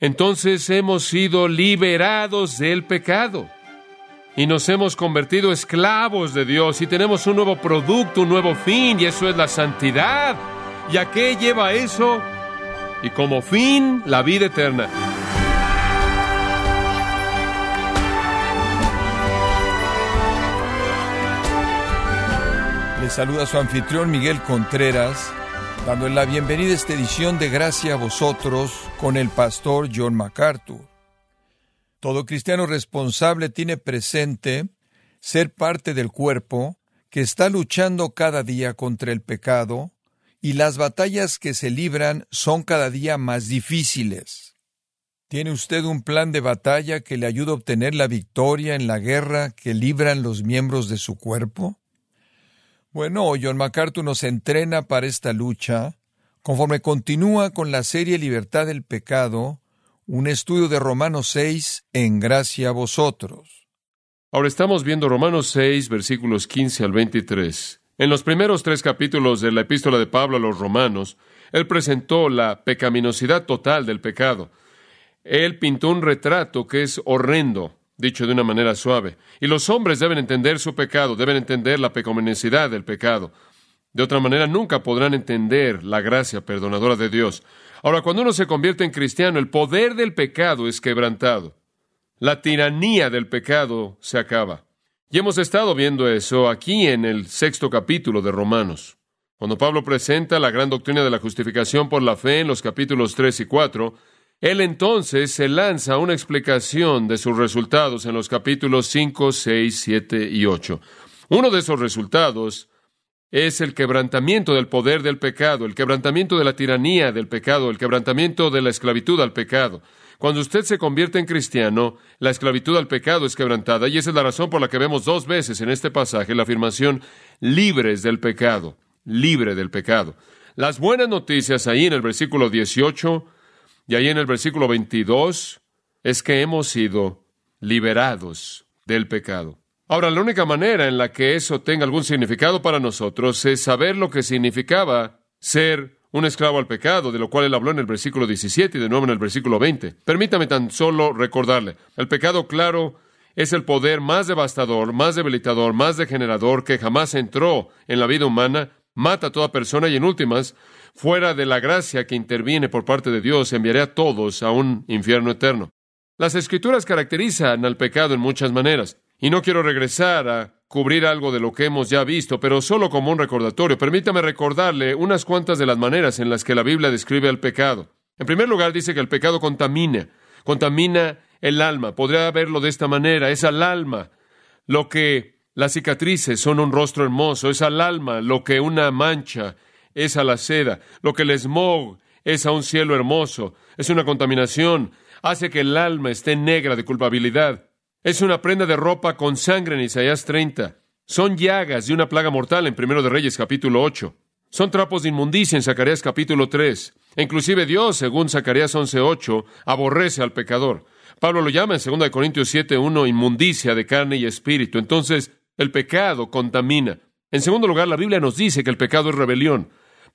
entonces hemos sido liberados del pecado y nos hemos convertido esclavos de Dios y tenemos un nuevo producto, un nuevo fin y eso es la santidad. ¿Y a qué lleva eso? Y como fin, la vida eterna. Le saluda su anfitrión Miguel Contreras, dando la bienvenida a esta edición de Gracia a vosotros con el pastor John MacArthur. Todo cristiano responsable tiene presente ser parte del cuerpo que está luchando cada día contra el pecado y las batallas que se libran son cada día más difíciles. ¿Tiene usted un plan de batalla que le ayude a obtener la victoria en la guerra que libran los miembros de su cuerpo? Bueno, John MacArthur nos entrena para esta lucha conforme continúa con la serie Libertad del Pecado, un estudio de Romanos 6 en gracia a vosotros. Ahora estamos viendo Romanos 6, versículos 15 al 23. En los primeros tres capítulos de la epístola de Pablo a los romanos, él presentó la pecaminosidad total del pecado. Él pintó un retrato que es horrendo, dicho de una manera suave. Y los hombres deben entender su pecado, deben entender la pecaminosidad del pecado. De otra manera, nunca podrán entender la gracia perdonadora de Dios. Ahora, cuando uno se convierte en cristiano, el poder del pecado es quebrantado. La tiranía del pecado se acaba. Y hemos estado viendo eso aquí en el sexto capítulo de Romanos. Cuando Pablo presenta la gran doctrina de la justificación por la fe en los capítulos 3 y 4, él entonces se lanza a una explicación de sus resultados en los capítulos 5, 6, 7 y 8. Uno de esos resultados es el quebrantamiento del poder del pecado, el quebrantamiento de la tiranía del pecado, el quebrantamiento de la esclavitud al pecado. Cuando usted se convierte en cristiano, la esclavitud al pecado es quebrantada y esa es la razón por la que vemos dos veces en este pasaje la afirmación libres del pecado, libre del pecado. Las buenas noticias ahí en el versículo 18 y ahí en el versículo 22 es que hemos sido liberados del pecado. Ahora, la única manera en la que eso tenga algún significado para nosotros es saber lo que significaba ser un esclavo al pecado, de lo cual él habló en el versículo 17 y de nuevo en el versículo 20. Permítame tan solo recordarle, el pecado, claro, es el poder más devastador, más debilitador, más degenerador que jamás entró en la vida humana, mata a toda persona y en últimas, fuera de la gracia que interviene por parte de Dios, enviaré a todos a un infierno eterno. Las escrituras caracterizan al pecado en muchas maneras. Y no quiero regresar a cubrir algo de lo que hemos ya visto, pero solo como un recordatorio. Permítame recordarle unas cuantas de las maneras en las que la Biblia describe el pecado. En primer lugar, dice que el pecado contamina, contamina el alma. Podría verlo de esta manera, es al alma lo que las cicatrices son un rostro hermoso, es al alma lo que una mancha es a la seda, lo que el smog es a un cielo hermoso, es una contaminación, hace que el alma esté negra de culpabilidad. Es una prenda de ropa con sangre en Isaías 30. Son llagas de una plaga mortal en Primero de Reyes capítulo 8. Son trapos de inmundicia en Zacarías capítulo 3. E inclusive Dios, según Zacarías 11.8, aborrece al pecador. Pablo lo llama en 2 Corintios 7.1 inmundicia de carne y espíritu. Entonces, el pecado contamina. En segundo lugar, la Biblia nos dice que el pecado es rebelión.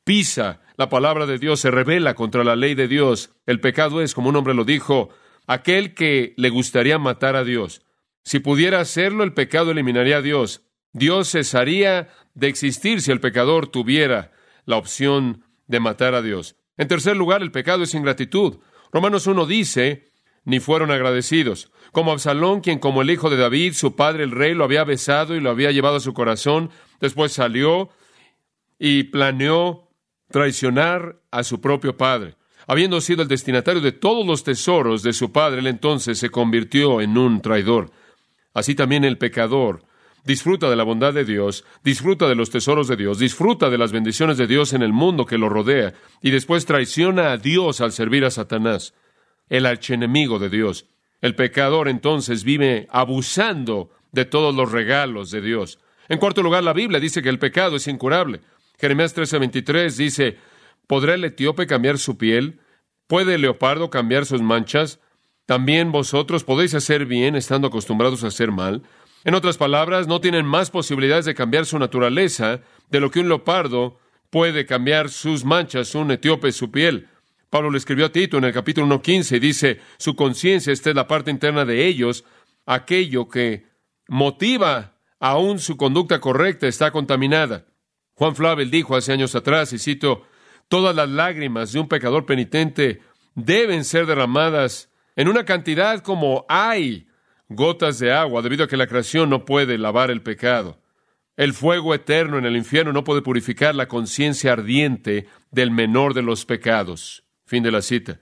Pisa la palabra de Dios, se revela contra la ley de Dios. El pecado es, como un hombre lo dijo, aquel que le gustaría matar a Dios. Si pudiera hacerlo, el pecado eliminaría a Dios. Dios cesaría de existir si el pecador tuviera la opción de matar a Dios. En tercer lugar, el pecado es ingratitud. Romanos 1 dice, ni fueron agradecidos. Como Absalón, quien como el hijo de David, su padre el rey, lo había besado y lo había llevado a su corazón, después salió y planeó traicionar a su propio padre. Habiendo sido el destinatario de todos los tesoros de su padre, él entonces se convirtió en un traidor. Así también el pecador disfruta de la bondad de Dios, disfruta de los tesoros de Dios, disfruta de las bendiciones de Dios en el mundo que lo rodea, y después traiciona a Dios al servir a Satanás, el archenemigo de Dios. El pecador entonces vive abusando de todos los regalos de Dios. En cuarto lugar, la Biblia dice que el pecado es incurable. Jeremías 13:23 dice, ¿Podrá el etíope cambiar su piel? ¿Puede el leopardo cambiar sus manchas? También vosotros podéis hacer bien estando acostumbrados a hacer mal. En otras palabras, no tienen más posibilidades de cambiar su naturaleza de lo que un leopardo puede cambiar sus manchas, un etíope su piel. Pablo le escribió a Tito en el capítulo 1.15 y dice, su conciencia, esta es la parte interna de ellos, aquello que motiva aún su conducta correcta está contaminada. Juan Flavel dijo hace años atrás, y cito, todas las lágrimas de un pecador penitente deben ser derramadas en una cantidad como hay gotas de agua, debido a que la creación no puede lavar el pecado. El fuego eterno en el infierno no puede purificar la conciencia ardiente del menor de los pecados. Fin de la cita.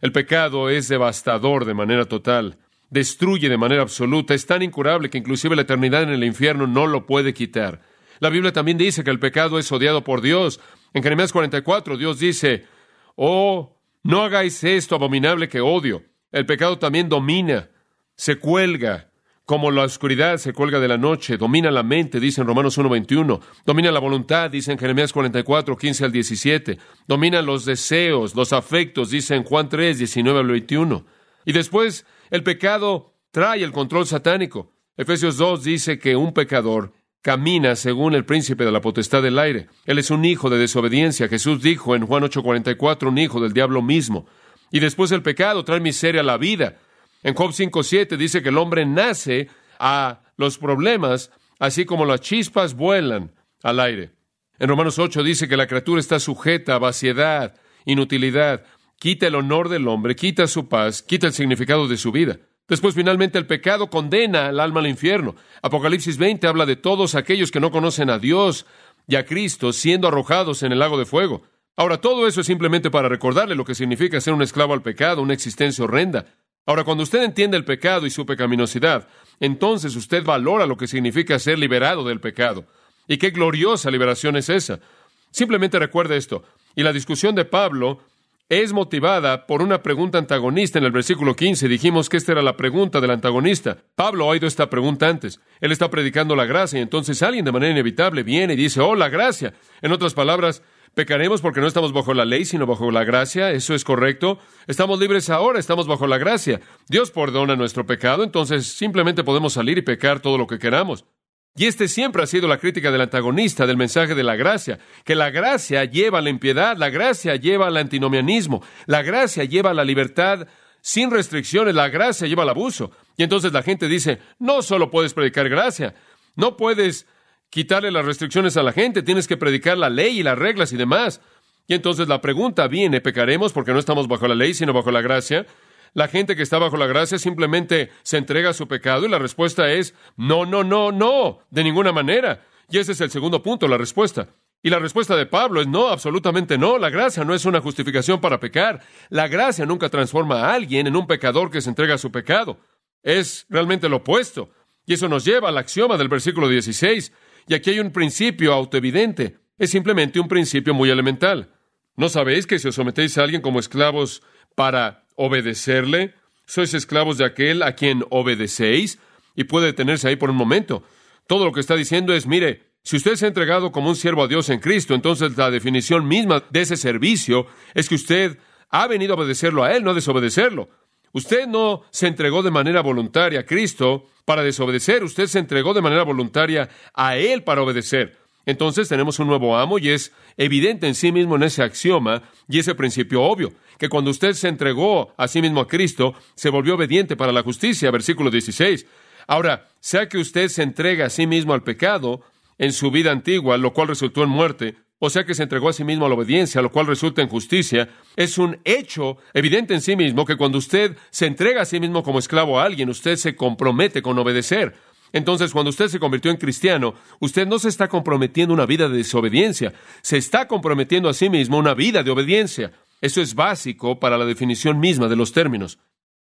El pecado es devastador de manera total, destruye de manera absoluta, es tan incurable que inclusive la eternidad en el infierno no lo puede quitar. La Biblia también dice que el pecado es odiado por Dios. En Jeremías 44 Dios dice, oh, no hagáis esto abominable que odio. El pecado también domina, se cuelga, como la oscuridad se cuelga de la noche, domina la mente, dice en Romanos 1.21, domina la voluntad, dice en Jeremías 44, 15 al 17, domina los deseos, los afectos, dice en Juan 3, 19 al 21. Y después el pecado trae el control satánico. Efesios 2 dice que un pecador camina según el príncipe de la potestad del aire. Él es un hijo de desobediencia. Jesús dijo en Juan 8:44, un hijo del diablo mismo. Y después el pecado trae miseria a la vida. En Job 5.7 dice que el hombre nace a los problemas, así como las chispas vuelan al aire. En Romanos 8 dice que la criatura está sujeta a vaciedad, inutilidad, quita el honor del hombre, quita su paz, quita el significado de su vida. Después, finalmente, el pecado condena al alma al infierno. Apocalipsis 20 habla de todos aquellos que no conocen a Dios y a Cristo siendo arrojados en el lago de fuego. Ahora, todo eso es simplemente para recordarle lo que significa ser un esclavo al pecado, una existencia horrenda. Ahora, cuando usted entiende el pecado y su pecaminosidad, entonces usted valora lo que significa ser liberado del pecado. Y qué gloriosa liberación es esa. Simplemente recuerde esto. Y la discusión de Pablo es motivada por una pregunta antagonista en el versículo 15. Dijimos que esta era la pregunta del antagonista. Pablo ha oído esta pregunta antes. Él está predicando la gracia y entonces alguien de manera inevitable viene y dice, oh, la gracia. En otras palabras, Pecaremos porque no estamos bajo la ley, sino bajo la gracia. ¿Eso es correcto? Estamos libres ahora, estamos bajo la gracia. Dios perdona nuestro pecado, entonces simplemente podemos salir y pecar todo lo que queramos. Y este siempre ha sido la crítica del antagonista del mensaje de la gracia, que la gracia lleva a la impiedad, la gracia lleva al antinomianismo, la gracia lleva a la libertad sin restricciones, la gracia lleva al abuso. Y entonces la gente dice, no solo puedes predicar gracia, no puedes quitarle las restricciones a la gente, tienes que predicar la ley y las reglas y demás. Y entonces la pregunta viene, ¿pecaremos porque no estamos bajo la ley, sino bajo la gracia? La gente que está bajo la gracia simplemente se entrega a su pecado y la respuesta es no, no, no, no, de ninguna manera. Y ese es el segundo punto, la respuesta. Y la respuesta de Pablo es no, absolutamente no. La gracia no es una justificación para pecar. La gracia nunca transforma a alguien en un pecador que se entrega a su pecado. Es realmente lo opuesto. Y eso nos lleva al axioma del versículo 16. Y aquí hay un principio autoevidente. Es simplemente un principio muy elemental. ¿No sabéis que si os sometéis a alguien como esclavos para obedecerle, sois esclavos de aquel a quien obedecéis? Y puede detenerse ahí por un momento. Todo lo que está diciendo es, mire, si usted se ha entregado como un siervo a Dios en Cristo, entonces la definición misma de ese servicio es que usted ha venido a obedecerlo a Él, no a desobedecerlo. Usted no se entregó de manera voluntaria a Cristo para desobedecer, usted se entregó de manera voluntaria a Él para obedecer. Entonces tenemos un nuevo amo y es evidente en sí mismo en ese axioma y ese principio obvio, que cuando usted se entregó a sí mismo a Cristo, se volvió obediente para la justicia, versículo 16. Ahora, sea que usted se entrega a sí mismo al pecado en su vida antigua, lo cual resultó en muerte, o sea que se entregó a sí mismo a la obediencia, lo cual resulta en justicia, es un hecho evidente en sí mismo que cuando usted se entrega a sí mismo como esclavo a alguien, usted se compromete con obedecer. Entonces, cuando usted se convirtió en cristiano, usted no se está comprometiendo una vida de desobediencia, se está comprometiendo a sí mismo una vida de obediencia. Eso es básico para la definición misma de los términos.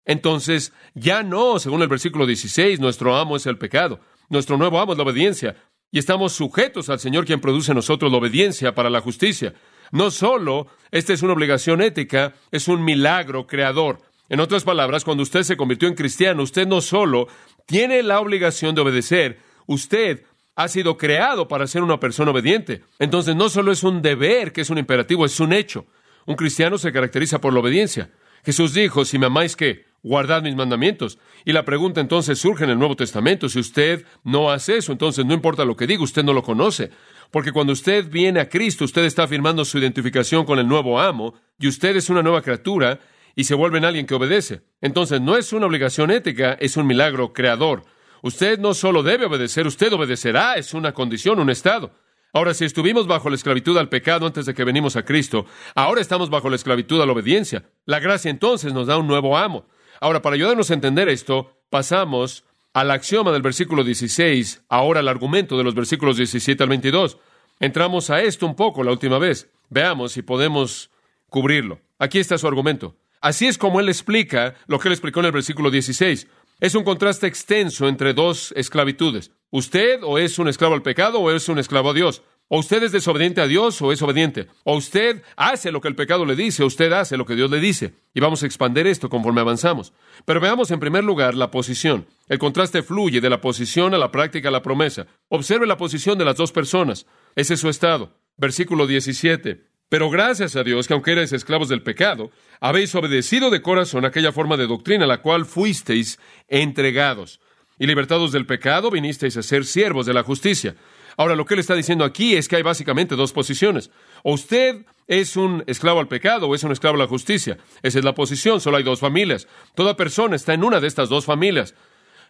Entonces, ya no, según el versículo 16, nuestro amo es el pecado, nuestro nuevo amo es la obediencia y estamos sujetos al Señor quien produce en nosotros la obediencia para la justicia. No solo esta es una obligación ética, es un milagro creador. En otras palabras, cuando usted se convirtió en cristiano, usted no solo tiene la obligación de obedecer, usted ha sido creado para ser una persona obediente. Entonces no solo es un deber, que es un imperativo, es un hecho. Un cristiano se caracteriza por la obediencia. Jesús dijo, si me amáis, ¿qué? guardad mis mandamientos. Y la pregunta entonces surge en el Nuevo Testamento, si usted no hace eso, entonces no importa lo que diga, usted no lo conoce. Porque cuando usted viene a Cristo, usted está afirmando su identificación con el nuevo amo, y usted es una nueva criatura, y se vuelve en alguien que obedece. Entonces no es una obligación ética, es un milagro creador. Usted no solo debe obedecer, usted obedecerá, es una condición, un estado. Ahora, si estuvimos bajo la esclavitud al pecado antes de que venimos a Cristo, ahora estamos bajo la esclavitud a la obediencia. La gracia entonces nos da un nuevo amo. Ahora, para ayudarnos a entender esto, pasamos al axioma del versículo 16, ahora al argumento de los versículos 17 al 22. Entramos a esto un poco la última vez. Veamos si podemos cubrirlo. Aquí está su argumento. Así es como él explica lo que él explicó en el versículo 16. Es un contraste extenso entre dos esclavitudes. Usted o es un esclavo al pecado o es un esclavo a Dios. O usted es desobediente a Dios o es obediente. O usted hace lo que el pecado le dice o usted hace lo que Dios le dice. Y vamos a expandir esto conforme avanzamos. Pero veamos en primer lugar la posición. El contraste fluye de la posición a la práctica a la promesa. Observe la posición de las dos personas. Ese es su estado. Versículo 17. Pero gracias a Dios que aunque erais esclavos del pecado, habéis obedecido de corazón aquella forma de doctrina a la cual fuisteis entregados. Y libertados del pecado, vinisteis a ser siervos de la justicia. Ahora, lo que él está diciendo aquí es que hay básicamente dos posiciones. Usted es un esclavo al pecado o es un esclavo a la justicia. Esa es la posición, solo hay dos familias. Toda persona está en una de estas dos familias.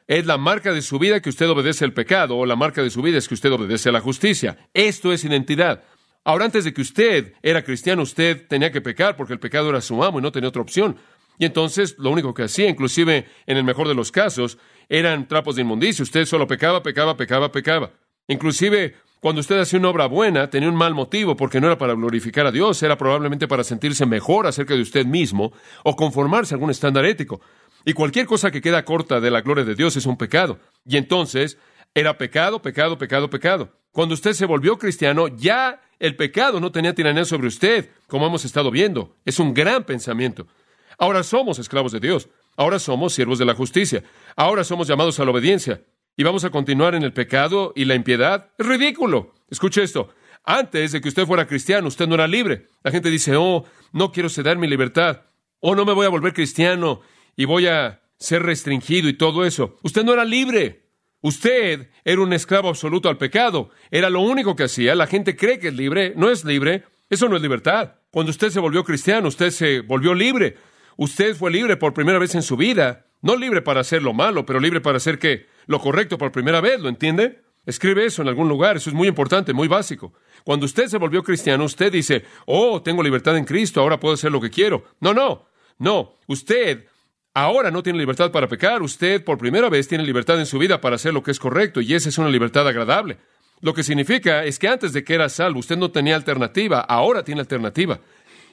Es la marca de su vida que usted obedece al pecado o la marca de su vida es que usted obedece a la justicia. Esto es identidad. Ahora, antes de que usted era cristiano, usted tenía que pecar porque el pecado era su amo y no tenía otra opción. Y entonces lo único que hacía, inclusive en el mejor de los casos, eran trapos de inmundicia. Usted solo pecaba, pecaba, pecaba, pecaba. Inclusive cuando usted hacía una obra buena, tenía un mal motivo porque no era para glorificar a Dios, era probablemente para sentirse mejor acerca de usted mismo o conformarse a algún estándar ético. Y cualquier cosa que queda corta de la gloria de Dios es un pecado. Y entonces era pecado, pecado, pecado, pecado. Cuando usted se volvió cristiano, ya el pecado no tenía tiranía sobre usted, como hemos estado viendo. Es un gran pensamiento. Ahora somos esclavos de Dios. Ahora somos siervos de la justicia. Ahora somos llamados a la obediencia. Y vamos a continuar en el pecado y la impiedad. Es ridículo. Escuche esto. Antes de que usted fuera cristiano, usted no era libre. La gente dice, oh, no quiero ceder mi libertad. Oh, no me voy a volver cristiano y voy a ser restringido y todo eso. Usted no era libre. Usted era un esclavo absoluto al pecado. Era lo único que hacía. La gente cree que es libre. No es libre. Eso no es libertad. Cuando usted se volvió cristiano, usted se volvió libre. Usted fue libre por primera vez en su vida. No libre para hacer lo malo, pero libre para hacer qué? Lo correcto por primera vez, ¿lo entiende? Escribe eso en algún lugar. Eso es muy importante, muy básico. Cuando usted se volvió cristiano, usted dice, oh, tengo libertad en Cristo, ahora puedo hacer lo que quiero. No, no. No. Usted Ahora no tiene libertad para pecar, usted por primera vez tiene libertad en su vida para hacer lo que es correcto y esa es una libertad agradable. Lo que significa es que antes de que era salvo usted no tenía alternativa, ahora tiene alternativa.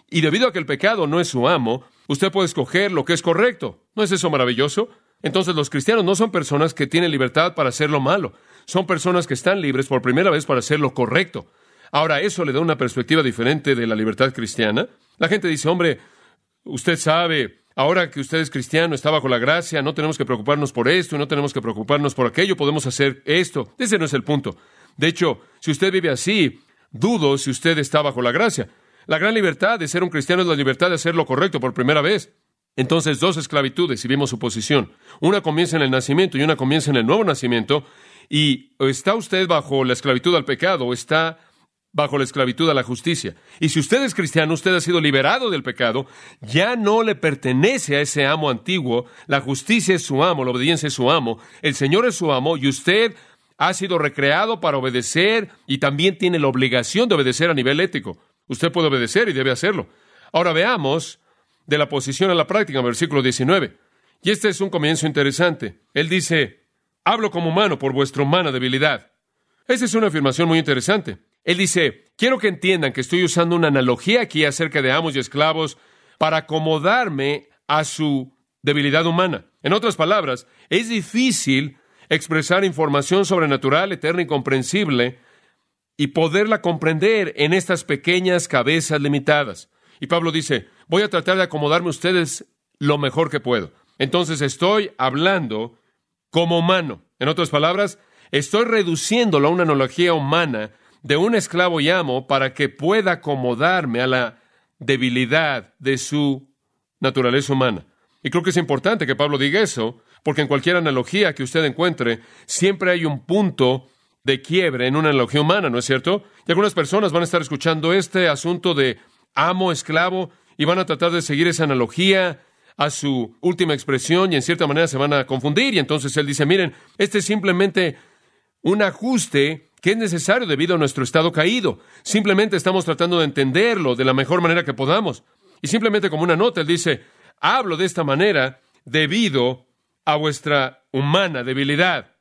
Y debido a que el pecado no es su amo, usted puede escoger lo que es correcto. ¿No es eso maravilloso? Entonces los cristianos no son personas que tienen libertad para hacer lo malo, son personas que están libres por primera vez para hacer lo correcto. Ahora, eso le da una perspectiva diferente de la libertad cristiana. La gente dice, hombre, usted sabe, Ahora que usted es cristiano, está bajo la gracia, no tenemos que preocuparnos por esto no tenemos que preocuparnos por aquello, podemos hacer esto. Ese no es el punto. De hecho, si usted vive así, dudo si usted está bajo la gracia. La gran libertad de ser un cristiano es la libertad de hacer lo correcto por primera vez. Entonces, dos esclavitudes, y vimos su posición. Una comienza en el nacimiento y una comienza en el nuevo nacimiento. Y está usted bajo la esclavitud al pecado o está bajo la esclavitud a la justicia. Y si usted es cristiano, usted ha sido liberado del pecado, ya no le pertenece a ese amo antiguo, la justicia es su amo, la obediencia es su amo, el Señor es su amo y usted ha sido recreado para obedecer y también tiene la obligación de obedecer a nivel ético. Usted puede obedecer y debe hacerlo. Ahora veamos de la posición a la práctica, versículo 19. Y este es un comienzo interesante. Él dice, hablo como humano por vuestra humana debilidad. Esa es una afirmación muy interesante. Él dice, quiero que entiendan que estoy usando una analogía aquí acerca de amos y esclavos para acomodarme a su debilidad humana. En otras palabras, es difícil expresar información sobrenatural, eterna y comprensible y poderla comprender en estas pequeñas cabezas limitadas. Y Pablo dice, voy a tratar de acomodarme a ustedes lo mejor que puedo. Entonces estoy hablando como humano. En otras palabras, estoy reduciéndolo a una analogía humana de un esclavo y amo para que pueda acomodarme a la debilidad de su naturaleza humana. Y creo que es importante que Pablo diga eso, porque en cualquier analogía que usted encuentre, siempre hay un punto de quiebre en una analogía humana, ¿no es cierto? Y algunas personas van a estar escuchando este asunto de amo, esclavo, y van a tratar de seguir esa analogía a su última expresión y en cierta manera se van a confundir. Y entonces él dice, miren, este es simplemente un ajuste que es necesario debido a nuestro estado caído. Simplemente estamos tratando de entenderlo de la mejor manera que podamos. Y simplemente como una nota, él dice, hablo de esta manera debido a vuestra humana debilidad.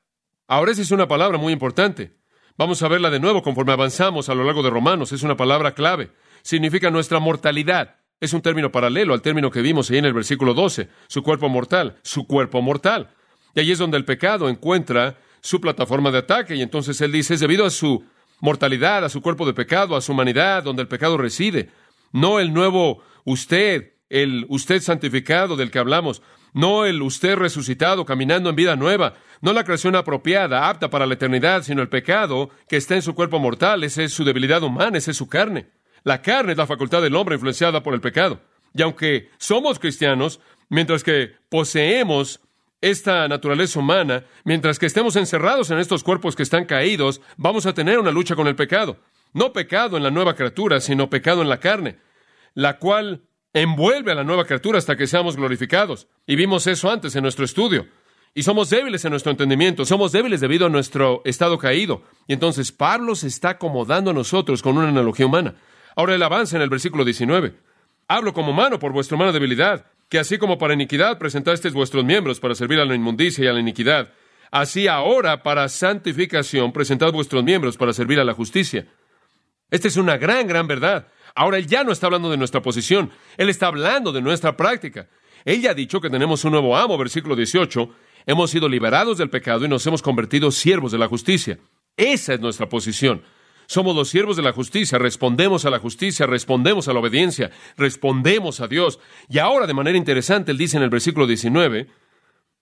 Ahora esa es una palabra muy importante. Vamos a verla de nuevo conforme avanzamos a lo largo de Romanos. Es una palabra clave. Significa nuestra mortalidad. Es un término paralelo al término que vimos ahí en el versículo 12. Su cuerpo mortal. Su cuerpo mortal. Y ahí es donde el pecado encuentra su plataforma de ataque. Y entonces él dice, es debido a su mortalidad, a su cuerpo de pecado, a su humanidad, donde el pecado reside. No el nuevo usted, el usted santificado del que hablamos, no el usted resucitado caminando en vida nueva, no la creación apropiada, apta para la eternidad, sino el pecado que está en su cuerpo mortal, esa es su debilidad humana, esa es su carne. La carne es la facultad del hombre influenciada por el pecado. Y aunque somos cristianos, mientras que poseemos esta naturaleza humana, mientras que estemos encerrados en estos cuerpos que están caídos, vamos a tener una lucha con el pecado. No pecado en la nueva criatura, sino pecado en la carne, la cual envuelve a la nueva criatura hasta que seamos glorificados. Y vimos eso antes en nuestro estudio. Y somos débiles en nuestro entendimiento, somos débiles debido a nuestro estado caído. Y entonces Pablo se está acomodando a nosotros con una analogía humana. Ahora él avanza en el versículo 19. Hablo como humano por vuestra humana debilidad, que así como para iniquidad presentasteis vuestros miembros para servir a la inmundicia y a la iniquidad, así ahora para santificación presentad vuestros miembros para servir a la justicia. Esta es una gran, gran verdad. Ahora él ya no está hablando de nuestra posición, él está hablando de nuestra práctica. Él ha dicho que tenemos un nuevo amo, versículo 18, hemos sido liberados del pecado y nos hemos convertido siervos de la justicia. Esa es nuestra posición. Somos los siervos de la justicia, respondemos a la justicia, respondemos a la obediencia, respondemos a Dios. Y ahora, de manera interesante, él dice en el versículo 19,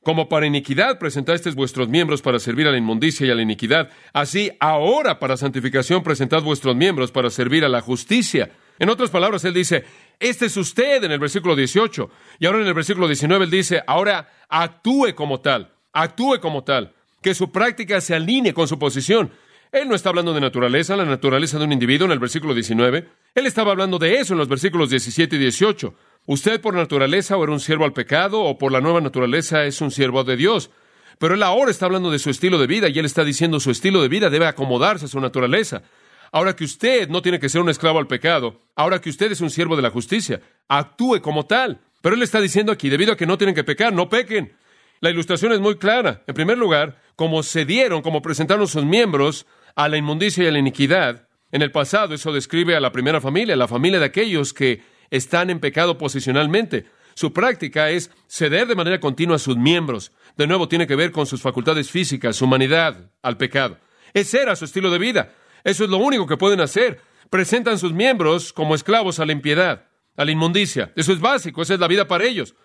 como para iniquidad presentasteis vuestros miembros para servir a la inmundicia y a la iniquidad, así ahora para santificación presentad vuestros miembros para servir a la justicia. En otras palabras, él dice, este es usted en el versículo 18. Y ahora en el versículo 19 él dice, ahora actúe como tal, actúe como tal, que su práctica se alinee con su posición. Él no está hablando de naturaleza, la naturaleza de un individuo en el versículo 19. Él estaba hablando de eso en los versículos 17 y 18. Usted por naturaleza o era un siervo al pecado o por la nueva naturaleza es un siervo de Dios. Pero él ahora está hablando de su estilo de vida y él está diciendo su estilo de vida debe acomodarse a su naturaleza. Ahora que usted no tiene que ser un esclavo al pecado, ahora que usted es un siervo de la justicia, actúe como tal. Pero él está diciendo aquí, debido a que no tienen que pecar, no pequen. La ilustración es muy clara. En primer lugar, como se dieron, como presentaron sus miembros a la inmundicia y a la iniquidad, en el pasado eso describe a la primera familia, la familia de aquellos que están en pecado posicionalmente. Su práctica es ceder de manera continua a sus miembros. De nuevo, tiene que ver con sus facultades físicas, su humanidad al pecado. Ese era su estilo de vida. Eso es lo único que pueden hacer. Presentan sus miembros como esclavos a la impiedad, a la inmundicia. Eso es básico, esa es la vida para ellos.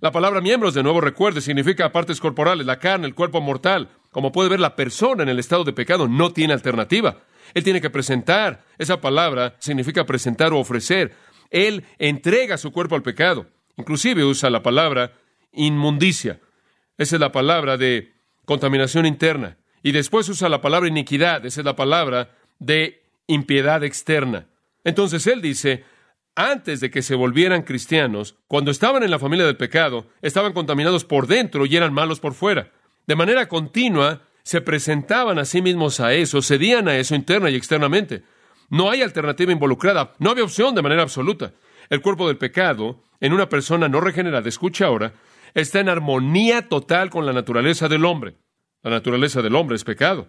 La palabra miembros, de nuevo recuerde, significa partes corporales, la carne, el cuerpo mortal. Como puede ver, la persona en el estado de pecado no tiene alternativa. Él tiene que presentar. Esa palabra significa presentar o ofrecer. Él entrega su cuerpo al pecado. Inclusive usa la palabra inmundicia. Esa es la palabra de contaminación interna. Y después usa la palabra iniquidad. Esa es la palabra de impiedad externa. Entonces él dice, antes de que se volvieran cristianos, cuando estaban en la familia del pecado, estaban contaminados por dentro y eran malos por fuera. De manera continua, se presentaban a sí mismos a eso, cedían a eso interna y externamente. No hay alternativa involucrada, no había opción de manera absoluta. El cuerpo del pecado, en una persona no regenerada, escucha ahora, está en armonía total con la naturaleza del hombre. La naturaleza del hombre es pecado.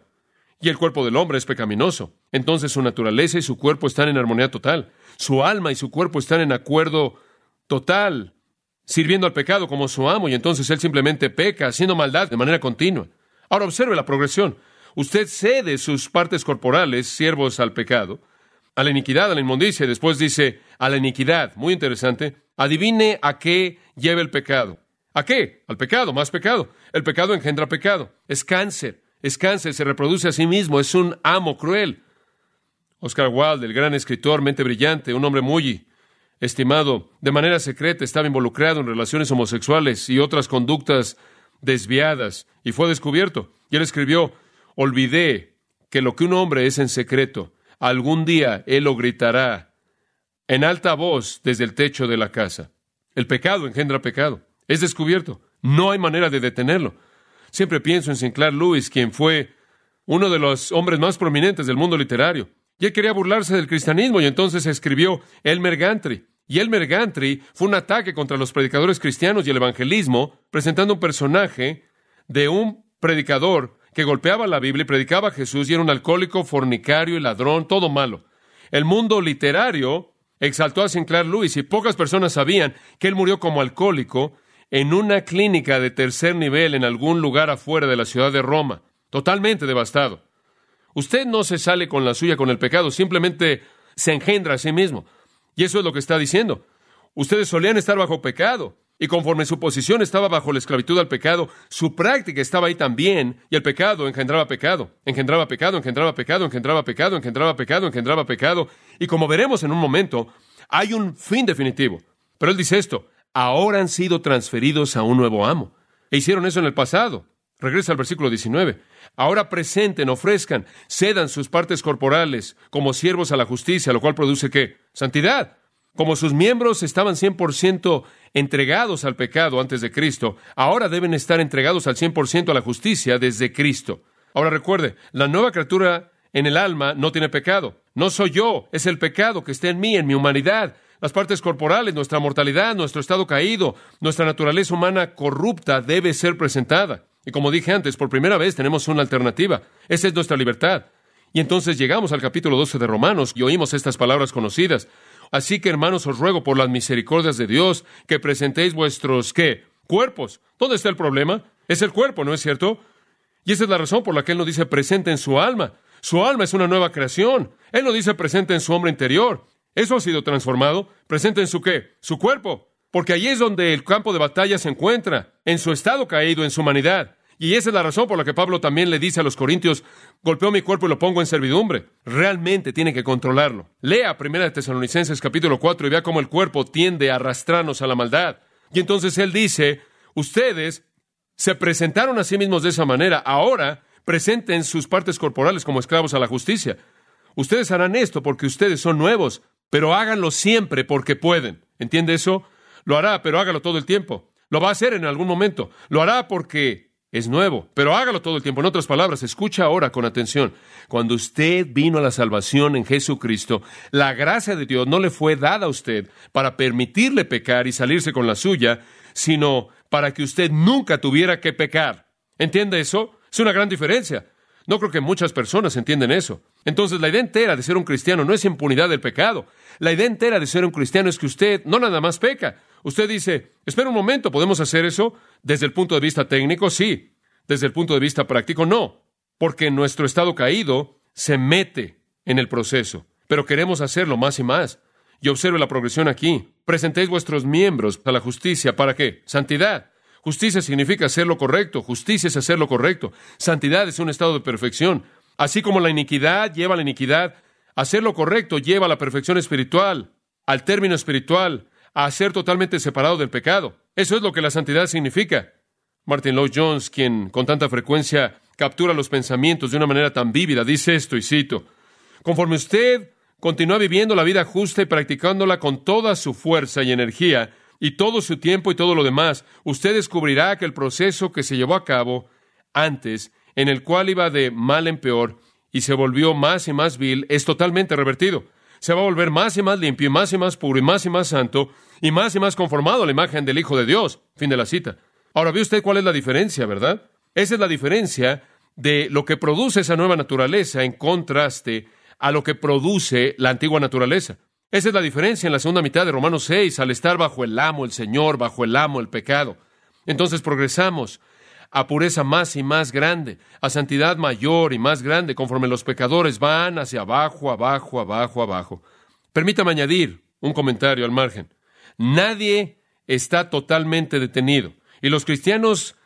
Y el cuerpo del hombre es pecaminoso. Entonces su naturaleza y su cuerpo están en armonía total. Su alma y su cuerpo están en acuerdo total, sirviendo al pecado como su amo, y entonces él simplemente peca, haciendo maldad de manera continua. Ahora observe la progresión. Usted cede sus partes corporales, siervos al pecado, a la iniquidad, a la inmundicia, y después dice a la iniquidad. Muy interesante. Adivine a qué lleva el pecado. ¿A qué? Al pecado, más pecado. El pecado engendra pecado. Es cáncer. Es cáncer, se reproduce a sí mismo. Es un amo cruel. Oscar Wilde, el gran escritor, mente brillante, un hombre muy estimado, de manera secreta estaba involucrado en relaciones homosexuales y otras conductas desviadas, y fue descubierto. Y él escribió, olvidé que lo que un hombre es en secreto, algún día él lo gritará en alta voz desde el techo de la casa. El pecado engendra pecado. Es descubierto. No hay manera de detenerlo. Siempre pienso en Sinclair Lewis, quien fue uno de los hombres más prominentes del mundo literario. Y él quería burlarse del cristianismo y entonces escribió Elmer Gantry. Y Elmer Gantry fue un ataque contra los predicadores cristianos y el evangelismo, presentando un personaje de un predicador que golpeaba la Biblia y predicaba a Jesús y era un alcohólico, fornicario y ladrón, todo malo. El mundo literario exaltó a Sinclair Lewis y pocas personas sabían que él murió como alcohólico en una clínica de tercer nivel en algún lugar afuera de la ciudad de Roma, totalmente devastado. Usted no se sale con la suya con el pecado, simplemente se engendra a sí mismo. Y eso es lo que está diciendo. Ustedes solían estar bajo pecado, y conforme su posición estaba bajo la esclavitud al pecado, su práctica estaba ahí también, y el pecado engendraba pecado, engendraba pecado, engendraba pecado, engendraba pecado, engendraba pecado, engendraba pecado, y como veremos en un momento, hay un fin definitivo. Pero él dice esto, ahora han sido transferidos a un nuevo amo. E hicieron eso en el pasado. Regresa al versículo 19. Ahora presenten, ofrezcan, cedan sus partes corporales como siervos a la justicia, lo cual produce qué? Santidad. Como sus miembros estaban 100% entregados al pecado antes de Cristo, ahora deben estar entregados al 100% a la justicia desde Cristo. Ahora recuerde, la nueva criatura en el alma no tiene pecado. No soy yo, es el pecado que está en mí, en mi humanidad. Las partes corporales, nuestra mortalidad, nuestro estado caído, nuestra naturaleza humana corrupta debe ser presentada. Y como dije antes, por primera vez tenemos una alternativa. Esa es nuestra libertad. Y entonces llegamos al capítulo 12 de Romanos y oímos estas palabras conocidas. Así que, hermanos, os ruego por las misericordias de Dios que presentéis vuestros, ¿qué? Cuerpos. ¿Dónde está el problema? Es el cuerpo, ¿no es cierto? Y esa es la razón por la que Él no dice presente en su alma. Su alma es una nueva creación. Él no dice presente en su hombre interior. Eso ha sido transformado. Presente en su qué? Su cuerpo. Porque allí es donde el campo de batalla se encuentra, en su estado caído, en su humanidad. Y esa es la razón por la que Pablo también le dice a los corintios, golpeo mi cuerpo y lo pongo en servidumbre. Realmente tiene que controlarlo. Lea Primera de Tesalonicenses capítulo 4 y vea cómo el cuerpo tiende a arrastrarnos a la maldad. Y entonces él dice, ustedes se presentaron a sí mismos de esa manera, ahora presenten sus partes corporales como esclavos a la justicia. Ustedes harán esto porque ustedes son nuevos, pero háganlo siempre porque pueden. ¿Entiende eso? Lo hará, pero hágalo todo el tiempo. Lo va a hacer en algún momento. Lo hará porque es nuevo, pero hágalo todo el tiempo. En otras palabras, escucha ahora con atención. Cuando usted vino a la salvación en Jesucristo, la gracia de Dios no le fue dada a usted para permitirle pecar y salirse con la suya, sino para que usted nunca tuviera que pecar. ¿Entiende eso? Es una gran diferencia. No creo que muchas personas entienden eso. Entonces, la idea entera de ser un cristiano no es impunidad del pecado. La idea entera de ser un cristiano es que usted no nada más peca, Usted dice, espera un momento, ¿podemos hacer eso? Desde el punto de vista técnico, sí. Desde el punto de vista práctico, no. Porque nuestro estado caído se mete en el proceso. Pero queremos hacerlo más y más. Y observe la progresión aquí. Presentéis vuestros miembros a la justicia. ¿Para qué? Santidad. Justicia significa hacer lo correcto. Justicia es hacer lo correcto. Santidad es un estado de perfección. Así como la iniquidad lleva a la iniquidad, hacer lo correcto lleva a la perfección espiritual, al término espiritual, a ser totalmente separado del pecado. Eso es lo que la santidad significa. Martin Lloyd Jones, quien con tanta frecuencia captura los pensamientos de una manera tan vívida, dice esto, y cito, conforme usted continúa viviendo la vida justa y practicándola con toda su fuerza y energía, y todo su tiempo y todo lo demás, usted descubrirá que el proceso que se llevó a cabo antes, en el cual iba de mal en peor y se volvió más y más vil, es totalmente revertido se va a volver más y más limpio, y más y más puro, y más y más santo, y más y más conformado a la imagen del Hijo de Dios. Fin de la cita. Ahora, ¿ve usted cuál es la diferencia, verdad? Esa es la diferencia de lo que produce esa nueva naturaleza en contraste a lo que produce la antigua naturaleza. Esa es la diferencia en la segunda mitad de Romanos 6, al estar bajo el amo, el Señor, bajo el amo, el pecado. Entonces progresamos a pureza más y más grande, a santidad mayor y más grande, conforme los pecadores van hacia abajo, abajo, abajo, abajo. Permítame añadir un comentario al margen. Nadie está totalmente detenido. Y los cristianos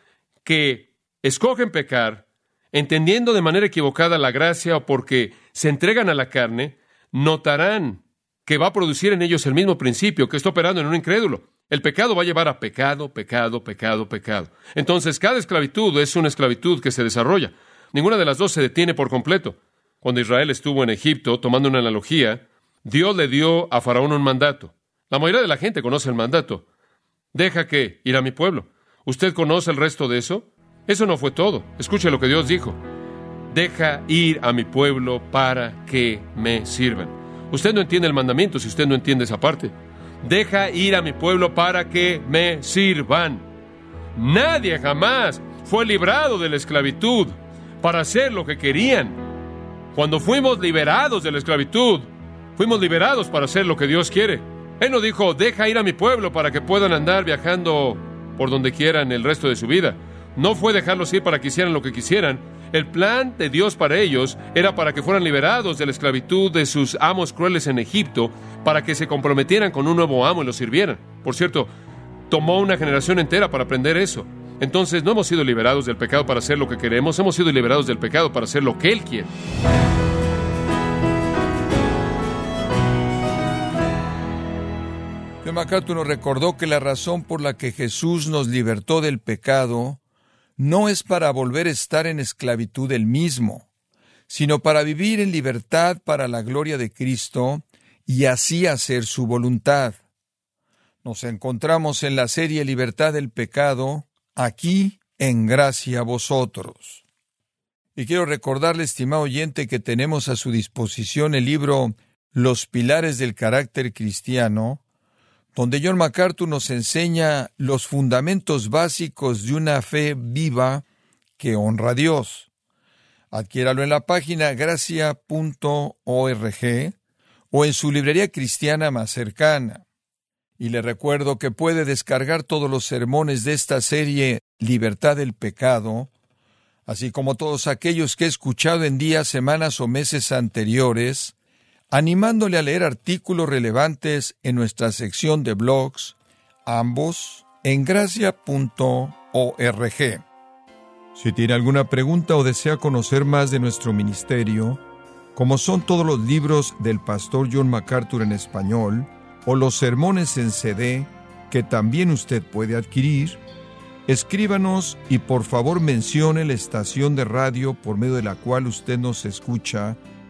que escogen pecar, entendiendo de manera equivocada la gracia o porque se entregan a la carne, notarán que va a producir en ellos el mismo principio que está operando en un incrédulo. El pecado va a llevar a pecado, pecado, pecado, pecado. Entonces, cada esclavitud es una esclavitud que se desarrolla. Ninguna de las dos se detiene por completo. Cuando Israel estuvo en Egipto, tomando una analogía, Dios le dio a Faraón un mandato. La mayoría de la gente conoce el mandato. Deja que ir a mi pueblo. ¿Usted conoce el resto de eso? Eso no fue todo. Escuche lo que Dios dijo. Deja ir a mi pueblo para que me sirvan. Usted no entiende el mandamiento si usted no entiende esa parte. Deja ir a mi pueblo para que me sirvan. Nadie jamás fue librado de la esclavitud para hacer lo que querían. Cuando fuimos liberados de la esclavitud, fuimos liberados para hacer lo que Dios quiere. Él no dijo, deja ir a mi pueblo para que puedan andar viajando por donde quieran el resto de su vida. No fue dejarlos ir para que hicieran lo que quisieran. El plan de Dios para ellos era para que fueran liberados de la esclavitud de sus amos crueles en Egipto, para que se comprometieran con un nuevo amo y lo sirvieran. Por cierto, tomó una generación entera para aprender eso. Entonces no hemos sido liberados del pecado para hacer lo que queremos, hemos sido liberados del pecado para hacer lo que Él quiere. John MacArthur nos recordó que la razón por la que Jesús nos libertó del pecado no es para volver a estar en esclavitud del mismo, sino para vivir en libertad para la gloria de Cristo y así hacer su voluntad. Nos encontramos en la serie Libertad del Pecado, aquí en gracia a vosotros. Y quiero recordarle, estimado oyente, que tenemos a su disposición el libro Los Pilares del Carácter Cristiano, donde John MacArthur nos enseña los fundamentos básicos de una fe viva que honra a Dios. Adquiéralo en la página gracia.org o en su librería cristiana más cercana. Y le recuerdo que puede descargar todos los sermones de esta serie Libertad del Pecado, así como todos aquellos que he escuchado en días, semanas o meses anteriores, animándole a leer artículos relevantes en nuestra sección de blogs, ambos en gracia.org. Si tiene alguna pregunta o desea conocer más de nuestro ministerio, como son todos los libros del pastor John MacArthur en español, o los sermones en CD que también usted puede adquirir, escríbanos y por favor mencione la estación de radio por medio de la cual usted nos escucha